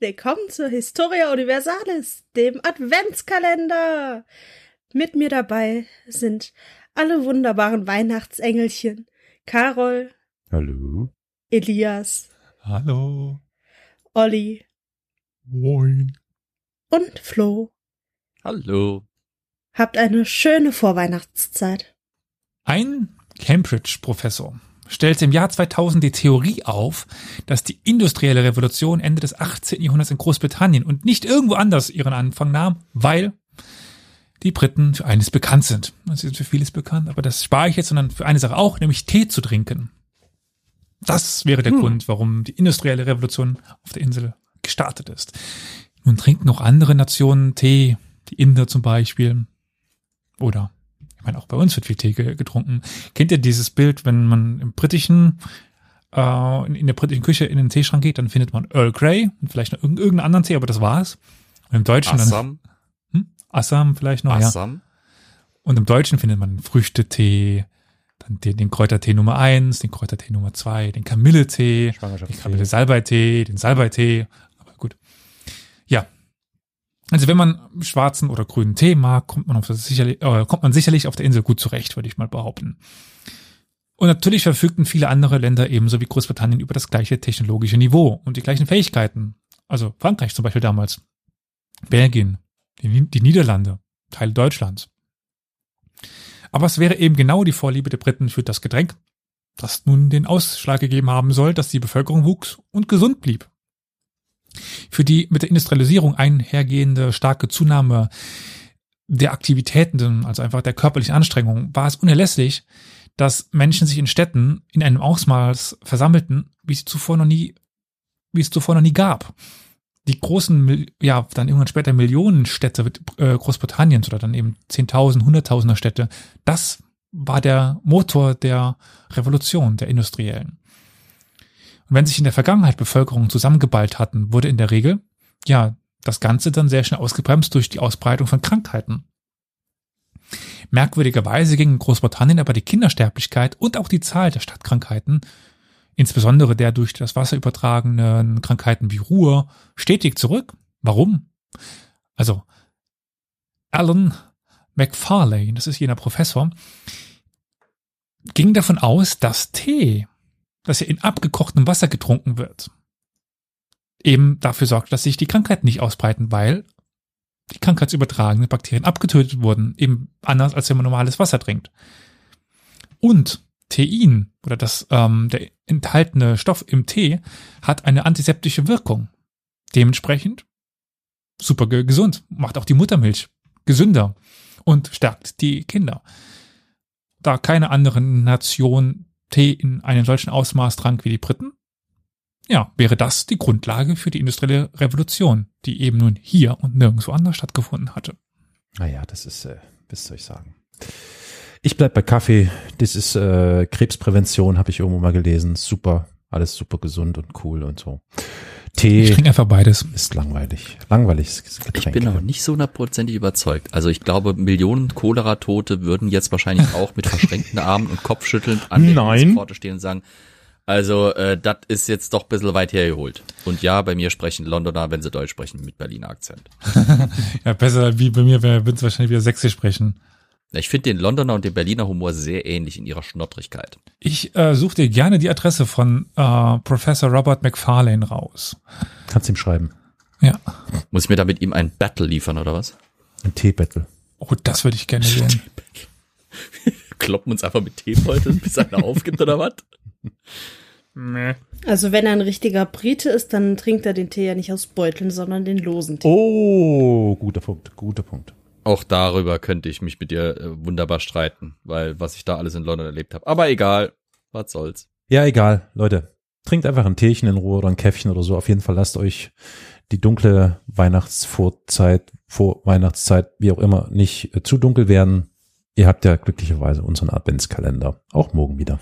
Willkommen zur Historia Universalis, dem Adventskalender. Mit mir dabei sind alle wunderbaren Weihnachtsengelchen. Carol. Hallo. Elias. Hallo. Olli. Moin. Und Flo. Hallo. Habt eine schöne Vorweihnachtszeit. Ein Cambridge-Professor stellte im Jahr 2000 die Theorie auf, dass die industrielle Revolution Ende des 18. Jahrhunderts in Großbritannien und nicht irgendwo anders ihren Anfang nahm, weil die Briten für eines bekannt sind. Sie sind für vieles bekannt, aber das spare ich jetzt, sondern für eine Sache auch, nämlich Tee zu trinken. Das wäre der hm. Grund, warum die industrielle Revolution auf der Insel gestartet ist. Nun trinken noch andere Nationen Tee, die Inder zum Beispiel. Oder, ich meine, auch bei uns wird viel Tee getrunken. Kennt ihr dieses Bild, wenn man im britischen, äh, in, in der britischen Küche in den Teeschrank geht, dann findet man Earl Grey und vielleicht noch irgendeinen anderen Tee, aber das war's. Und im Deutschen Assam. dann, hm? Assam vielleicht noch, Assam. ja. Und im Deutschen findet man Früchtetee, dann den, den Kräutertee Nummer eins, den Kräutertee Nummer zwei, den Kamilletee, den Kamille-Salbeitee, den Salbeitee. Aber gut. Also wenn man schwarzen oder grünen Tee mag, kommt man, auf das sicherlich, äh, kommt man sicherlich auf der Insel gut zurecht, würde ich mal behaupten. Und natürlich verfügten viele andere Länder ebenso wie Großbritannien über das gleiche technologische Niveau und die gleichen Fähigkeiten. Also Frankreich zum Beispiel damals, Belgien, die, die Niederlande, Teile Deutschlands. Aber es wäre eben genau die Vorliebe der Briten für das Getränk, das nun den Ausschlag gegeben haben soll, dass die Bevölkerung wuchs und gesund blieb. Für die mit der Industrialisierung einhergehende starke Zunahme der Aktivitäten, also einfach der körperlichen Anstrengung, war es unerlässlich, dass Menschen sich in Städten in einem Ausmaß versammelten, wie es zuvor noch nie, wie es zuvor noch nie gab die großen, ja, dann irgendwann später Millionenstädte äh, Großbritanniens oder dann eben Zehntausend, Hunderttausender Städte, das war der Motor der Revolution, der industriellen. Und wenn sich in der Vergangenheit Bevölkerungen zusammengeballt hatten, wurde in der Regel, ja, das Ganze dann sehr schnell ausgebremst durch die Ausbreitung von Krankheiten. Merkwürdigerweise ging in Großbritannien aber die Kindersterblichkeit und auch die Zahl der Stadtkrankheiten insbesondere der durch das Wasser übertragenen Krankheiten wie Ruhr, stetig zurück. Warum? Also, Alan McFarlane, das ist jener Professor, ging davon aus, dass Tee, das ja in abgekochtem Wasser getrunken wird, eben dafür sorgt, dass sich die Krankheiten nicht ausbreiten, weil die krankheitsübertragenden Bakterien abgetötet wurden, eben anders als wenn man normales Wasser trinkt. Und Tein oder das ähm, der enthaltene Stoff im Tee hat eine antiseptische Wirkung. Dementsprechend super gesund, macht auch die Muttermilch gesünder und stärkt die Kinder. Da keine andere Nation Tee in einem solchen Ausmaß trank wie die Briten, ja, wäre das die Grundlage für die industrielle Revolution, die eben nun hier und nirgendwo anders stattgefunden hatte. Naja, das ist, äh, was soll ich sagen? Ich bleib bei Kaffee. Das ist äh, Krebsprävention, habe ich irgendwo mal gelesen. Super, alles super gesund und cool und so. Tee. Ich trinke einfach beides. Ist langweilig. Langweiliges Getränk. Ich bin noch nicht so hundertprozentig überzeugt. Also ich glaube, Millionen Cholera-Tote würden jetzt wahrscheinlich auch mit verschränkten Armen und Kopfschütteln an der Pforte stehen und sagen, also äh, das ist jetzt doch ein bisschen weit hergeholt. Und ja, bei mir sprechen Londoner, wenn sie Deutsch sprechen, mit Berliner Akzent. ja, besser wie bei mir, wenn sie wahrscheinlich wieder Sächsisch sprechen. Ich finde den Londoner und den Berliner Humor sehr ähnlich in ihrer Schnottrigkeit. Ich äh, suche dir gerne die Adresse von äh, Professor Robert McFarlane raus. Kannst ihm schreiben. Ja. Muss ich mir da mit ihm ein Battle liefern oder was? Ein Tee-Battle. Oh, das würde ich gerne sehen. Kloppen uns einfach mit Teebeutel, bis einer aufgibt oder was? Also wenn er ein richtiger Brite ist, dann trinkt er den Tee ja nicht aus Beuteln, sondern den losen Tee. Oh, guter Punkt, guter Punkt. Auch darüber könnte ich mich mit dir äh, wunderbar streiten, weil was ich da alles in London erlebt habe. Aber egal, was soll's. Ja, egal, Leute. Trinkt einfach ein Teechen in Ruhe oder ein Käffchen oder so. Auf jeden Fall lasst euch die dunkle Weihnachtsvorzeit, Vorweihnachtszeit, wie auch immer, nicht äh, zu dunkel werden. Ihr habt ja glücklicherweise unseren Adventskalender. Auch morgen wieder.